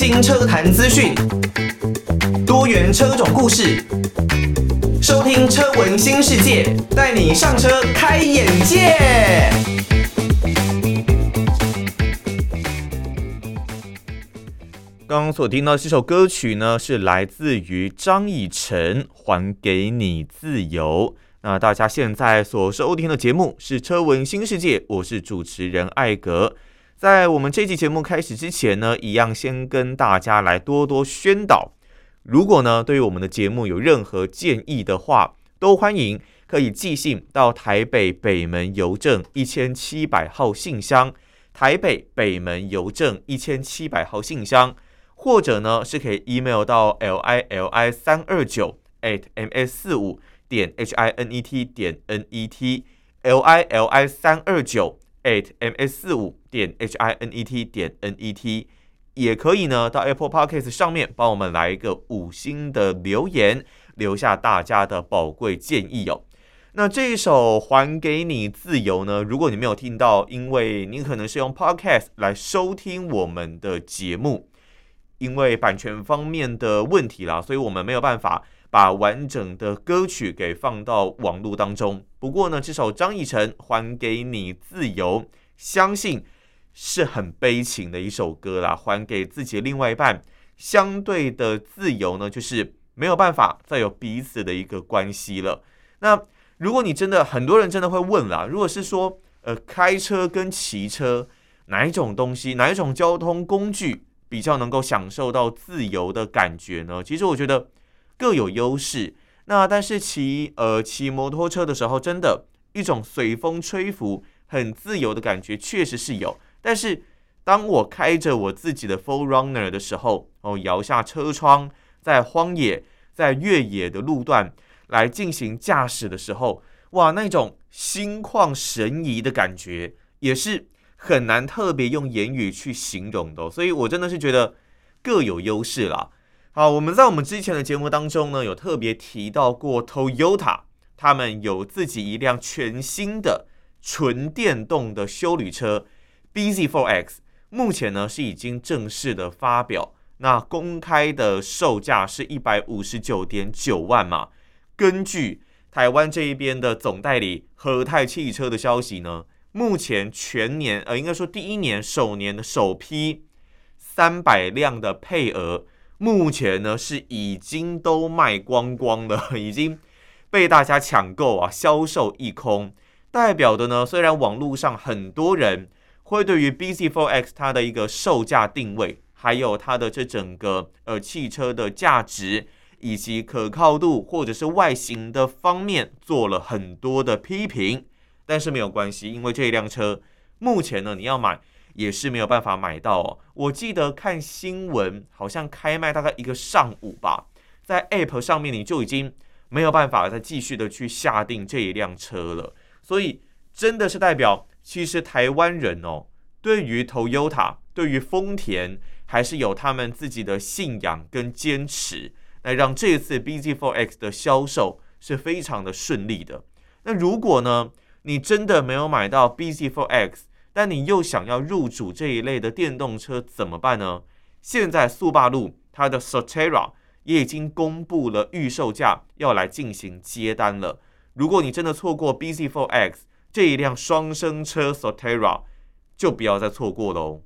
新车坛资讯，多元车种故事，收听车闻新世界，带你上车开眼界。刚刚所听到这首歌曲呢，是来自于张以晨《还给你自由》。那大家现在所收听的节目是《车闻新世界》，我是主持人艾格。在我们这期节目开始之前呢，一样先跟大家来多多宣导。如果呢，对于我们的节目有任何建议的话，都欢迎可以寄信到台北北门邮政一千七百号信箱，台北北门邮政一千七百号信箱，或者呢是可以 email 到 l i l i 三二九 at m s 四五点 h i n e t 点 n e t l i l i 三二九。At m s 四五点 h i n e t 点 n e t 也可以呢，到 Apple Podcast 上面帮我们来一个五星的留言，留下大家的宝贵建议哦。那这一首还给你自由呢，如果你没有听到，因为你可能是用 Podcast 来收听我们的节目，因为版权方面的问题啦，所以我们没有办法。把完整的歌曲给放到网络当中。不过呢，这首张以成《还给你自由》，相信是很悲情的一首歌啦。还给自己另外一半相对的自由呢，就是没有办法再有彼此的一个关系了。那如果你真的很多人真的会问啦，如果是说呃开车跟骑车哪一种东西，哪一种交通工具比较能够享受到自由的感觉呢？其实我觉得。各有优势，那但是骑呃骑摩托车的时候，真的一种随风吹拂、很自由的感觉，确实是有。但是当我开着我自己的 Full Runner 的时候，哦，摇下车窗，在荒野、在越野的路段来进行驾驶的时候，哇，那种心旷神怡的感觉，也是很难特别用言语去形容的。所以我真的是觉得各有优势啦。好，我们在我们之前的节目当中呢，有特别提到过 Toyota，他们有自己一辆全新的纯电动的休旅车 bZ4X，目前呢是已经正式的发表，那公开的售价是一百五十九点九万嘛。根据台湾这一边的总代理和泰汽车的消息呢，目前全年呃，应该说第一年首年的首批三百辆的配额。目前呢是已经都卖光光了，已经被大家抢购啊，销售一空。代表的呢，虽然网络上很多人会对于 bZ4X 它的一个售价定位，还有它的这整个呃汽车的价值以及可靠度或者是外形的方面做了很多的批评，但是没有关系，因为这一辆车目前呢你要买。也是没有办法买到哦。我记得看新闻，好像开卖大概一个上午吧，在 App 上面你就已经没有办法再继续的去下定这一辆车了。所以真的是代表，其实台湾人哦，对于 Toyota，对于丰田，还是有他们自己的信仰跟坚持，来让这次 bZ4X 的销售是非常的顺利的。那如果呢，你真的没有买到 bZ4X，但你又想要入主这一类的电动车怎么办呢？现在速霸陆它的 Sotera 也已经公布了预售价，要来进行接单了。如果你真的错过 bZ4X 这一辆双生车 Sotera，就不要再错过喽。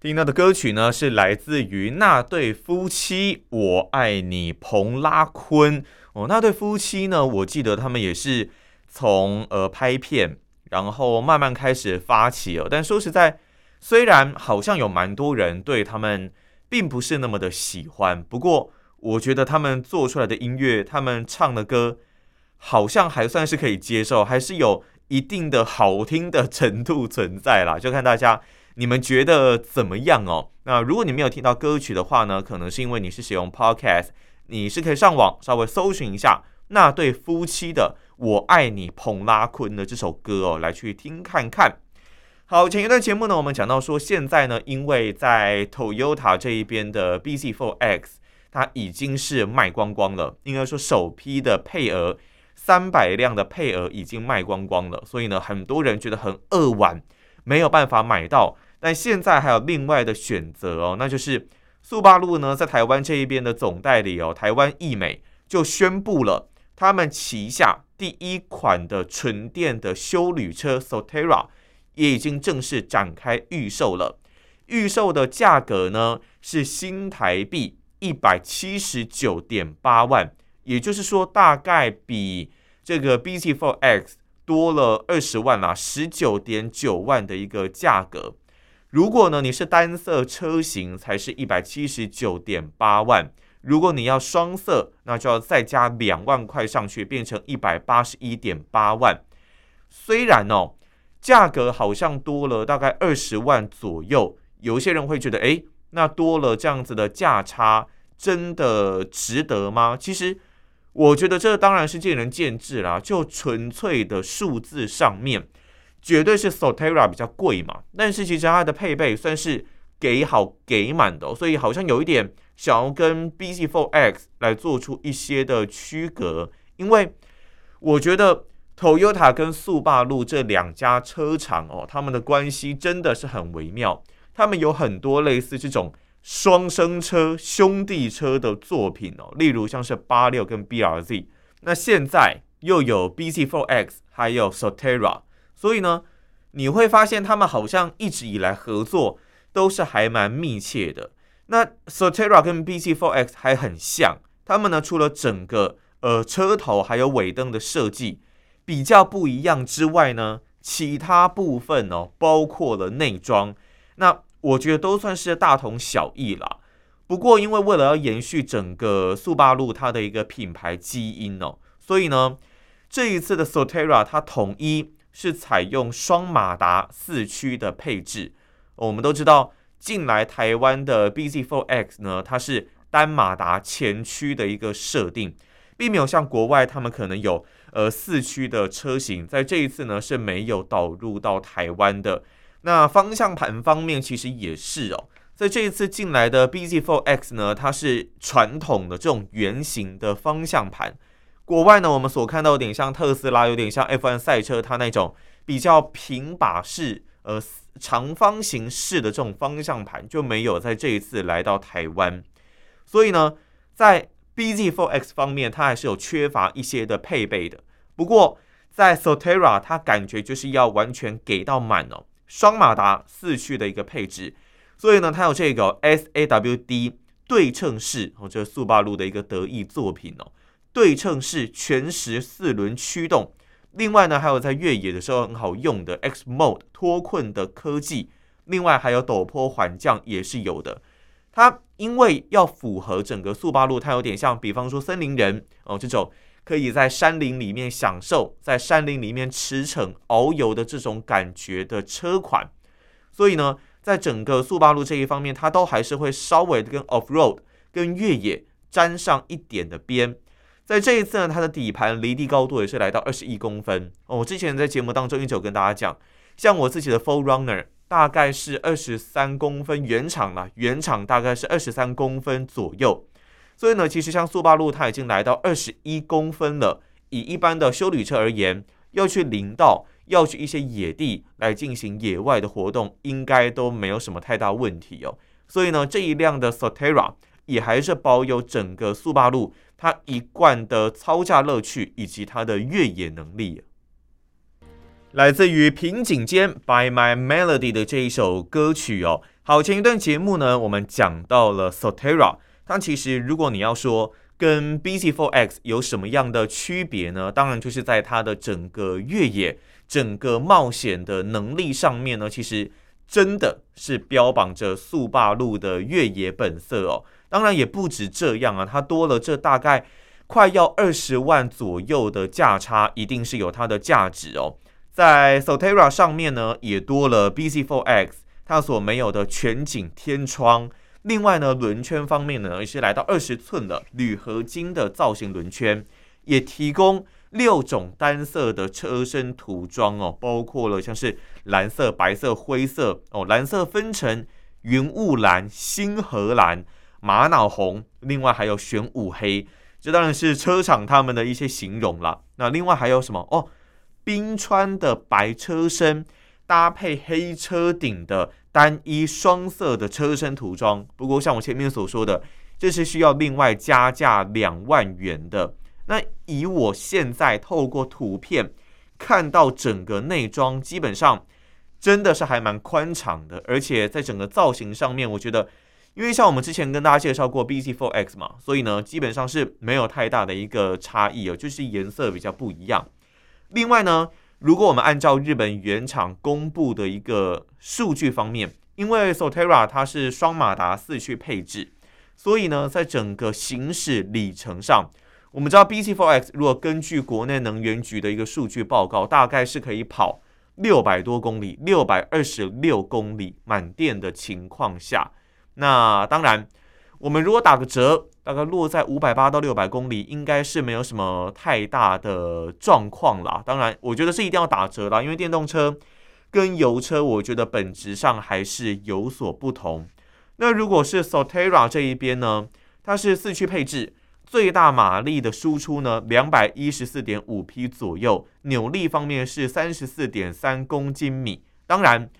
听到的歌曲呢，是来自于那对夫妻，我爱你，彭拉坤。哦，那对夫妻呢，我记得他们也是从呃拍片。然后慢慢开始发起了，但说实在，虽然好像有蛮多人对他们并不是那么的喜欢，不过我觉得他们做出来的音乐，他们唱的歌，好像还算是可以接受，还是有一定的好听的程度存在啦。就看大家你们觉得怎么样哦？那如果你没有听到歌曲的话呢，可能是因为你是使用 Podcast，你是可以上网稍微搜寻一下那对夫妻的。我爱你，彭拉坤的这首歌哦，来去听看看。好，前一段节目呢，我们讲到说，现在呢，因为在 Toyota 这一边的 bZ4X，它已经是卖光光了。应该说，首批的配额三百辆的配额已经卖光光了，所以呢，很多人觉得很扼腕，没有办法买到。但现在还有另外的选择哦，那就是速霸陆呢在台湾这一边的总代理哦，台湾义美就宣布了，他们旗下第一款的纯电的休旅车 Sotera 也已经正式展开预售了，预售的价格呢是新台币一百七十九点八万，也就是说大概比这个 BZ4X 多了二十万啦，十九点九万的一个价格。如果呢，你是单色车型，才是一百七十九点八万；如果你要双色，那就要再加两万块上去，变成一百八十一点八万。虽然哦，价格好像多了大概二十万左右，有些人会觉得，诶，那多了这样子的价差，真的值得吗？其实，我觉得这当然是见仁见智啦。就纯粹的数字上面。绝对是 Sotera 比较贵嘛，但是其实它的配备算是给好给满的哦，所以好像有一点想要跟 BZ4X 来做出一些的区隔，因为我觉得 Toyota 跟速霸路这两家车厂哦，他们的关系真的是很微妙，他们有很多类似这种双生车、兄弟车的作品哦，例如像是八六跟 BRZ，那现在又有 BZ4X 还有 Sotera。所以呢，你会发现他们好像一直以来合作都是还蛮密切的。那 Sotera 跟 BZ4X 还很像，他们呢除了整个呃车头还有尾灯的设计比较不一样之外呢，其他部分哦，包括了内装，那我觉得都算是大同小异啦。不过因为为了要延续整个速霸路它的一个品牌基因哦，所以呢这一次的 Sotera 它统一。是采用双马达四驱的配置。我们都知道，进来台湾的 BZ4X 呢，它是单马达前驱的一个设定，并没有像国外他们可能有呃四驱的车型，在这一次呢是没有导入到台湾的。那方向盘方面其实也是哦，在这一次进来的 BZ4X 呢，它是传统的这种圆形的方向盘。国外呢，我们所看到有点像特斯拉，有点像 F1 赛车，它那种比较平把式、呃长方形式的这种方向盘就没有在这一次来到台湾。所以呢，在 BZ4X 方面，它还是有缺乏一些的配备的。不过在 Sotera，它感觉就是要完全给到满哦，双马达四驱的一个配置。所以呢，它有这个 SAWD 对称式哦，这是速霸陆的一个得意作品哦。对称式全时四轮驱动，另外呢，还有在越野的时候很好用的 X Mode 脱困的科技，另外还有陡坡缓降也是有的。它因为要符合整个速八路，它有点像，比方说森林人哦，这种可以在山林里面享受，在山林里面驰骋遨游的这种感觉的车款，所以呢，在整个速八路这一方面，它都还是会稍微的跟 Off Road 跟越野沾上一点的边。在这一次呢，它的底盘离地高度也是来到二十一公分哦。我之前在节目当中一直有跟大家讲，像我自己的 Full Runner 大概是二十三公分，原厂啦，原厂大概是二十三公分左右。所以呢，其实像速霸陆它已经来到二十一公分了。以一般的休旅车而言，要去林道，要去一些野地来进行野外的活动，应该都没有什么太大问题哦。所以呢，这一辆的 Sotera 也还是保有整个速霸陆。它一贯的操驾乐趣以及它的越野能力，来自于平井间 By My Melody 的这一首歌曲哦。好，前一段节目呢，我们讲到了 Sotera，它其实如果你要说跟 BZ4X 有什么样的区别呢？当然就是在它的整个越野、整个冒险的能力上面呢，其实真的是标榜着速霸陆的越野本色哦。当然也不止这样啊，它多了这大概快要二十万左右的价差，一定是有它的价值哦。在 Sotera 上面呢，也多了 BZ4X 它所没有的全景天窗。另外呢，轮圈方面呢，也是来到二十寸的铝合金的造型轮圈，也提供六种单色的车身涂装哦，包括了像是蓝色、白色、灰色哦，蓝色分成云雾蓝、星河蓝。玛瑙红，另外还有玄武黑，这当然是车厂他们的一些形容了。那另外还有什么？哦，冰川的白车身，搭配黑车顶的单一双色的车身涂装。不过像我前面所说的，这是需要另外加价两万元的。那以我现在透过图片看到整个内装，基本上真的是还蛮宽敞的，而且在整个造型上面，我觉得。因为像我们之前跟大家介绍过 bZ4X 嘛，所以呢，基本上是没有太大的一个差异哦，就是颜色比较不一样。另外呢，如果我们按照日本原厂公布的一个数据方面，因为 Sotera 它是双马达四驱配置，所以呢，在整个行驶里程上，我们知道 bZ4X 如果根据国内能源局的一个数据报告，大概是可以跑六百多公里，六百二十六公里满电的情况下。那当然，我们如果打个折，大概落在五百八到六百公里，应该是没有什么太大的状况啦。当然，我觉得是一定要打折啦，因为电动车跟油车，我觉得本质上还是有所不同。那如果是 Sotera 这一边呢，它是四驱配置，最大马力的输出呢，两百一十四点五匹左右，扭力方面是三十四点三公斤米。当然。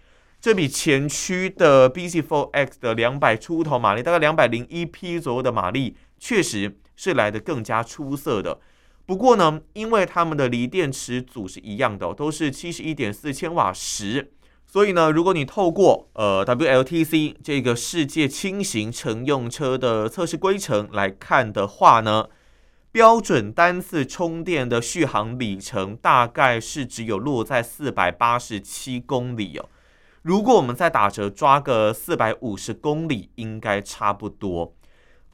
这比前驱的 bZ4X 的两百出头马力，大概两百零一匹左右的马力，确实是来得更加出色的。不过呢，因为它们的锂电池组是一样的，都是七十一点四千瓦时，所以呢，如果你透过呃 WLTC 这个世界轻型乘用车的测试规程来看的话呢，标准单次充电的续航里程大概是只有落在四百八十七公里哦。如果我们再打折抓个四百五十公里，应该差不多。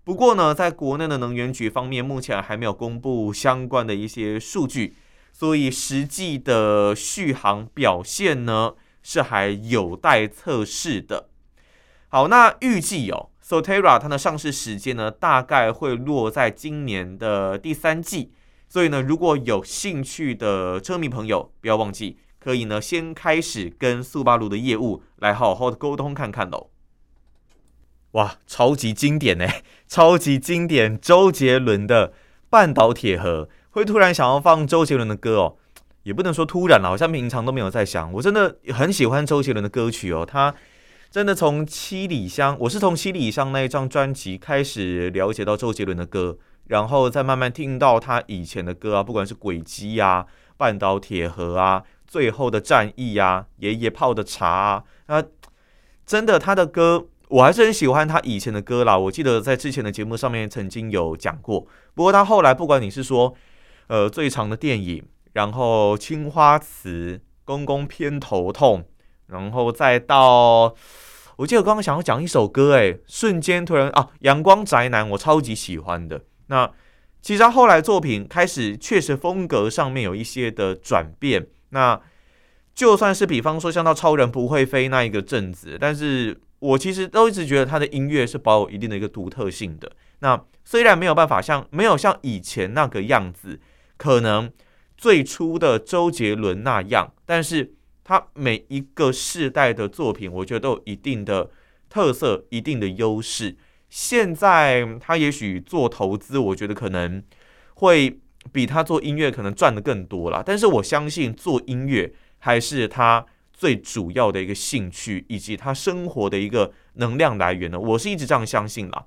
不过呢，在国内的能源局方面，目前还没有公布相关的一些数据，所以实际的续航表现呢，是还有待测试的。好，那预计哦，Sotera 它的上市时间呢，大概会落在今年的第三季。所以呢，如果有兴趣的车迷朋友，不要忘记。可以呢，先开始跟速八路的业务来好好的沟通看看喽。哇，超级经典呢，超级经典！周杰伦的《半岛铁盒》会突然想要放周杰伦的歌哦，也不能说突然了，好像平常都没有在想。我真的很喜欢周杰伦的歌曲哦，他真的从《七里香》，我是从《七里香》那一张专辑开始了解到周杰伦的歌，然后再慢慢听到他以前的歌啊，不管是轨迹啊、半岛铁盒啊。最后的战役呀、啊，爷爷泡的茶啊，那真的他的歌我还是很喜欢他以前的歌啦。我记得在之前的节目上面曾经有讲过。不过他后来不管你是说呃最长的电影，然后青花瓷、公公偏头痛，然后再到我记得我刚刚想要讲一首歌，哎，瞬间突然啊，阳光宅男我超级喜欢的。那其实他后来作品开始确实风格上面有一些的转变。那就算是比方说像到超人不会飞那一个阵子，但是我其实都一直觉得他的音乐是保有一定的一个独特性的。那虽然没有办法像没有像以前那个样子，可能最初的周杰伦那样，但是他每一个世代的作品，我觉得都有一定的特色、一定的优势。现在他也许做投资，我觉得可能会。比他做音乐可能赚的更多啦，但是我相信做音乐还是他最主要的一个兴趣，以及他生活的一个能量来源呢。我是一直这样相信啦。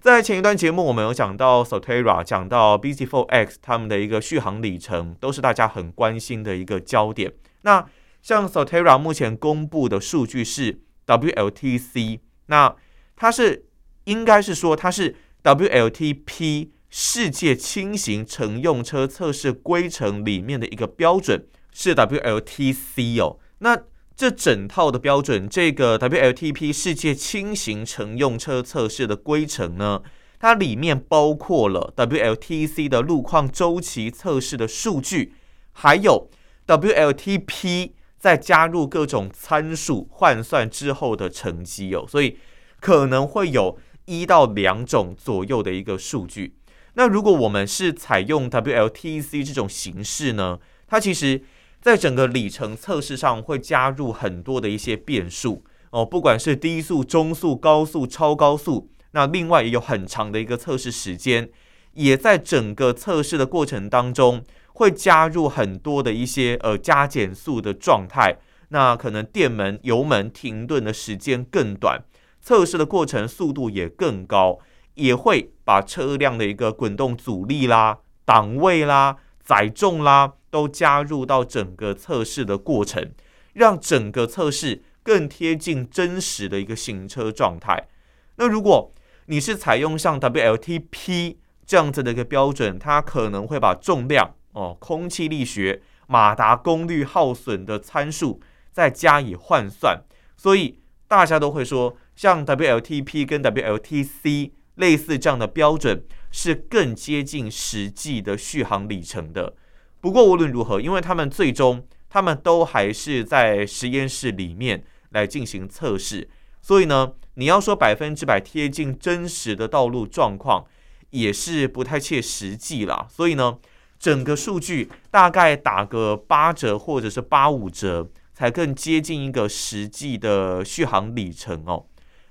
在前一段节目，我们有讲到 Sotera，讲到 bZ4X，他们的一个续航里程都是大家很关心的一个焦点。那像 Sotera 目前公布的数据是 WLTC，那它是应该是说它是 WLTP。世界轻型乘用车测试规程里面的一个标准是 WLTC 哦，那这整套的标准，这个 WLTP 世界轻型乘用车测试的规程呢，它里面包括了 WLTC 的路况周期测试的数据，还有 WLTP 再加入各种参数换算之后的成绩哦，所以可能会有一到两种左右的一个数据。那如果我们是采用 WLTC 这种形式呢，它其实在整个里程测试上会加入很多的一些变数。哦，不管是低速、中速、高速、超高速，那另外也有很长的一个测试时间，也在整个测试的过程当中会加入很多的一些呃加减速的状态，那可能电门、油门停顿的时间更短，测试的过程速度也更高，也会把车辆的一个滚动阻力啦、档位啦、载重啦都加入到整个测试的过程，让整个测试更贴近真实的一个行车状态。那如果你是采用像 WLTP 这样子的一个标准，它可能会把重量哦、空气力学、马达功率耗损的参数再加以换算，所以大家都会说，像 WLTP 跟 WLTC 类似这样的标准是更接近实际的续航里程的。不过无论如何，因为他们最终他们都还是在实验室里面来进行测试，所以呢，你要说百分之百贴近真实的道路状况，也是不太切实际啦。所以呢，整个数据大概打个八折或者是八五折，才更接近一个实际的续航里程哦。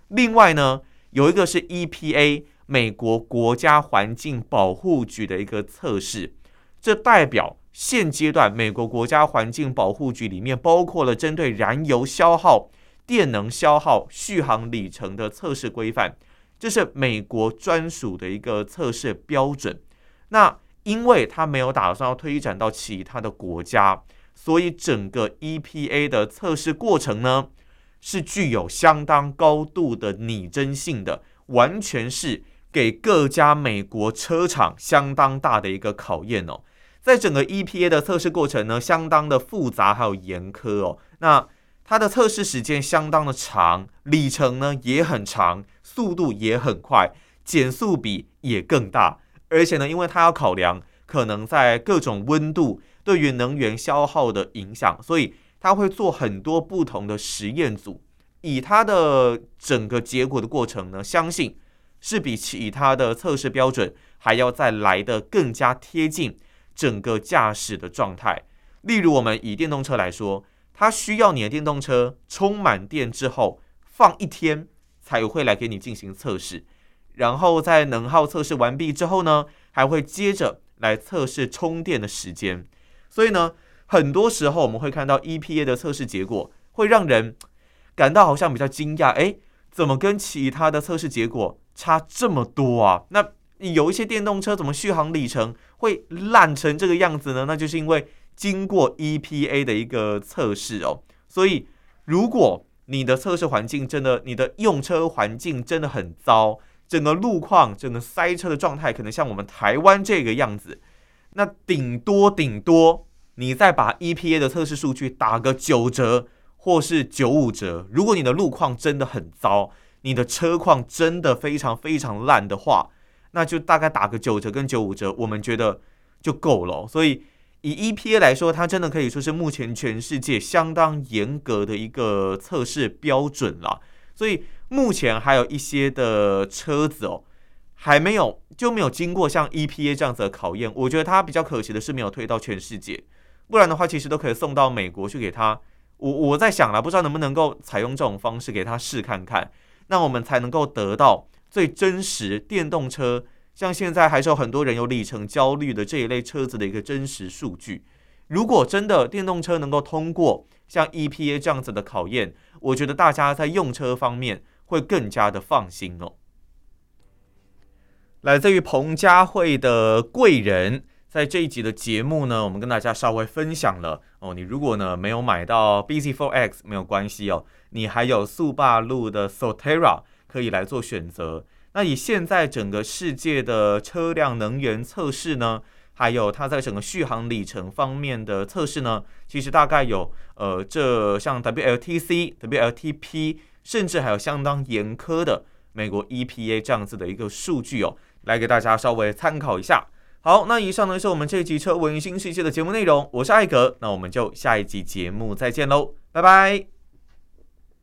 另外呢，有一个是 EPA 美国国家环境保护局的一个测试，这代表现阶段美国国家环境保护局里面包括了针对燃油消耗、电能消耗、续航里程的测试规范，这是美国专属的一个测试标准。那因为它没有打算要推展到其他的国家，所以整个 EPA 的测试过程呢，是具有相当高度的拟真性的，完全是给各家美国车厂相当大的一个考验哦。在整个 EPA 的测试过程呢，相当的复杂还有严苛哦。那它的测试时间相当的长，里程呢也很长，速度也很快，减速比也更大。而且呢，因为它要考量可能在各种温度对于能源消耗的影响，所以它会做很多不同的实验组。以它的整个结果的过程呢，相信是比其他的测试标准还要再来得更加贴近整个驾驶的状态。例如，我们以电动车来说，它需要你的电动车充满电之后放一天才会来给你进行测试。然后在能耗测试完毕之后呢，还会接着来测试充电的时间。所以呢，很多时候我们会看到 EPA 的测试结果，会让人感到好像比较惊讶。诶，怎么跟其他的测试结果差这么多啊？那有一些电动车怎么续航里程会烂成这个样子呢？那就是因为经过 EPA 的一个测试哦。所以如果你的测试环境真的，你的用车环境真的很糟。整个路况，整个塞车的状态，可能像我们台湾这个样子，那顶多顶多，你再把 EPA 的测试数据打个九折或是九五折。如果你的路况真的很糟，你的车况真的非常非常烂的话，那就大概打个九折跟九五折，我们觉得就够了。所以以 EPA 来说，它真的可以说是目前全世界相当严格的一个测试标准了。所以。目前还有一些的车子哦，还没有就没有经过像 EPA 这样子的考验。我觉得它比较可惜的是没有推到全世界，不然的话其实都可以送到美国去给他。我我在想了，不知道能不能够采用这种方式给他试看看，那我们才能够得到最真实电动车。像现在还是有很多人有里程焦虑的这一类车子的一个真实数据。如果真的电动车能够通过像 EPA 这样子的考验，我觉得大家在用车方面。会更加的放心哦。来自于彭佳慧的贵人，在这一集的节目呢，我们跟大家稍微分享了哦。你如果呢没有买到 bZ4X 没有关系哦，你还有速霸陆的 Sotera 可以来做选择。那以现在整个世界的车辆能源测试呢，还有它在整个续航里程方面的测试呢，其实大概有呃，这像 WLTC、WLTP。甚至还有相当严苛的美国 EPA 这样子的一个数据哦，来给大家稍微参考一下。好，那以上呢是我们这一集车闻新世界的节目内容，我是艾格，那我们就下一集节目再见喽，拜拜。